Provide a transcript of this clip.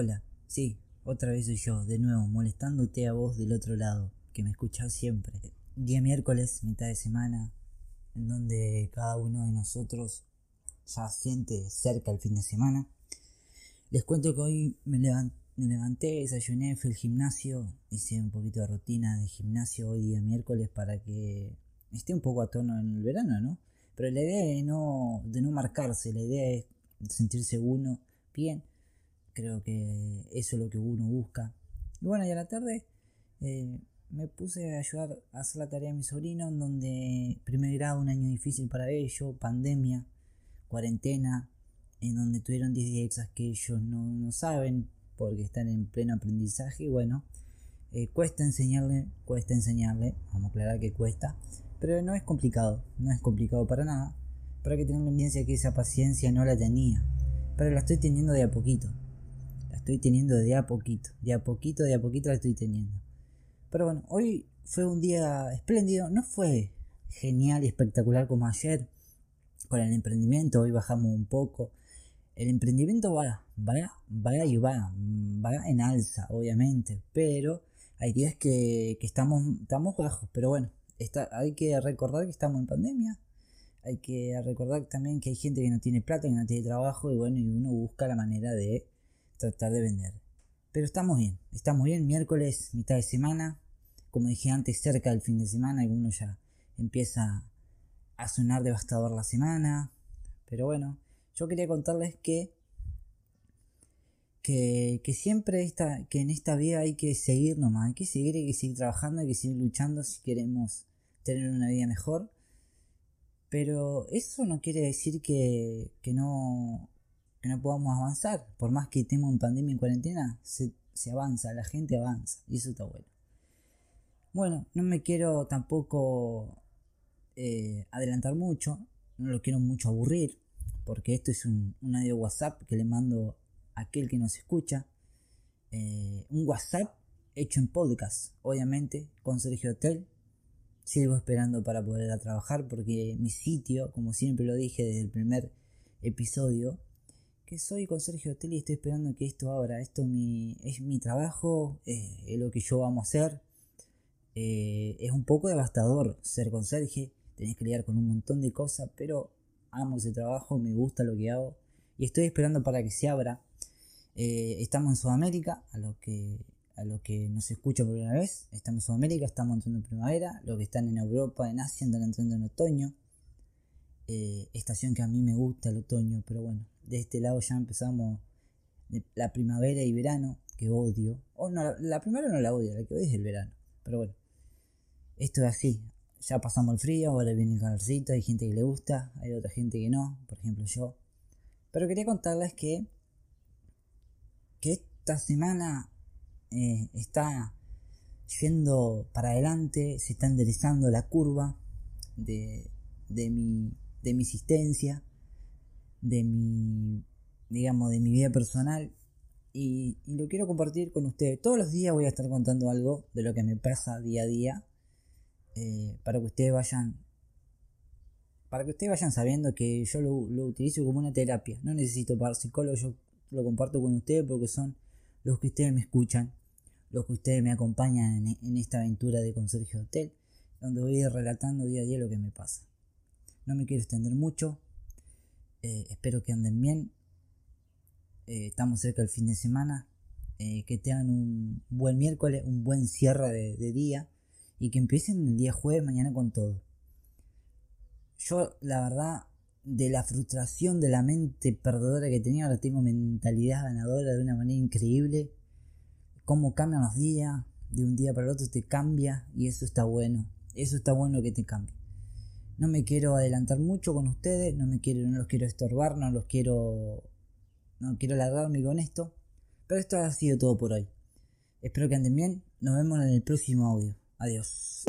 Hola, sí, otra vez soy yo, de nuevo, molestándote a vos del otro lado, que me escuchás siempre. Día miércoles, mitad de semana, en donde cada uno de nosotros ya siente cerca el fin de semana. Les cuento que hoy me, levanté, desayuné, fui al gimnasio, hice un poquito de rutina de gimnasio hoy día miércoles para que esté un poco a tono en el verano, ¿no? Pero la idea es no, de no marcarse, la idea es sentirse uno bien Creo que eso es lo que uno busca. Y bueno, y a la tarde eh, me puse a ayudar a hacer la tarea de mi sobrino, en donde primer grado, un año difícil para ellos, pandemia, cuarentena, en donde tuvieron 10 días que ellos no, saben porque están en pleno aprendizaje. Y bueno, eh, cuesta enseñarle, cuesta enseñarle, vamos a aclarar que cuesta, pero no es complicado, no es complicado para nada. Para que tengan la evidencia que esa paciencia no la tenía, pero la estoy teniendo de a poquito estoy teniendo de a poquito, de a poquito, de a poquito la estoy teniendo. Pero bueno, hoy fue un día espléndido, no fue genial y espectacular como ayer con el emprendimiento, hoy bajamos un poco. El emprendimiento va, va, va y va, va en alza, obviamente, pero hay días que, estamos, estamos bajos, pero bueno, está, hay que recordar que estamos en pandemia, hay que recordar también que hay gente que no tiene plata, que no tiene trabajo y bueno, y uno busca la manera de tratar de vender. Pero estamos bien, estamos bien, miércoles, mitad de semana, como dije antes, cerca del fin de semana, alguno ya empieza a sonar devastador la semana, pero bueno, yo quería contarles que que, que, siempre está, que en esta vida hay que seguir nomás, hay que seguir, hay que seguir trabajando, hay que seguir luchando si queremos tener una vida mejor. Pero eso no quiere decir que, que no que no podamos avanzar. Por más que estemos en pandemia y cuarentena, se, avanza, la gente avanza. Y eso está bueno. Bueno, no me quiero tampoco eh, adelantar mucho. No lo quiero mucho aburrir. Porque esto es un, audio WhatsApp que le mando a aquel que nos escucha. Eh, un WhatsApp hecho en podcast, obviamente, con Sergio Hotel. Sigo esperando para poder trabajar porque mi sitio, como siempre lo dije desde el primer episodio, que soy con Sergio Hotel y estoy esperando que esto abra. Esto mi, es mi trabajo, eh, es lo que yo vamos a hacer. Eh, es un poco devastador ser con Sergio, tenés que lidiar con un montón de cosas, pero amo ese trabajo, me gusta lo que hago y estoy esperando para que se abra. Eh, estamos en Sudamérica, a lo que a lo que nos escucha por primera vez, estamos en Sudamérica, estamos entrando en primavera, los que están en Europa, en Asia, están entrando en otoño. estación que a mí me gusta el otoño, pero bueno, de este lado ya empezamos la primavera y verano, que odio. O no, la primavera no la odio, la que odio es el verano. Pero bueno, esto es así. Ya pasamos el frío, ahora viene el calorcito, hay gente que le gusta, hay otra gente que no, por ejemplo yo. Pero quería contarles que, que esta semana eh, está yendo para adelante, se está enderezando la curva de, de, mi, de mi existencia de mi, digamos, de mi vida personal y, lo quiero compartir con ustedes. Todos los días voy a estar contando algo de lo que me pasa día a día eh, para que ustedes vayan para que ustedes vayan sabiendo que yo lo, utilizo como una terapia. No necesito para psicólogo, yo lo comparto con ustedes porque son los que ustedes me escuchan, los que ustedes me acompañan en, en esta aventura de Conserje Hotel, donde voy a ir relatando día a día lo que me pasa. No me quiero extender mucho, eh, espero que anden bien. Eh, estamos cerca del fin de semana. Eh, que tengan un buen miércoles, un buen cierre de, día. Y que empiecen el día jueves, mañana con todo. Yo, la verdad, de la frustración de la mente perdedora que tenía, ahora tengo mentalidad ganadora de una manera increíble. Cómo cambian los días, de un día para el otro te cambia y eso está bueno. Eso está bueno que te cambie. No me quiero adelantar mucho con ustedes, no me quiero, no los quiero estorbar, no los quiero. No quiero alargarme con esto. Pero esto ha sido todo por hoy. Espero que anden bien. Nos vemos en el próximo audio. Adiós.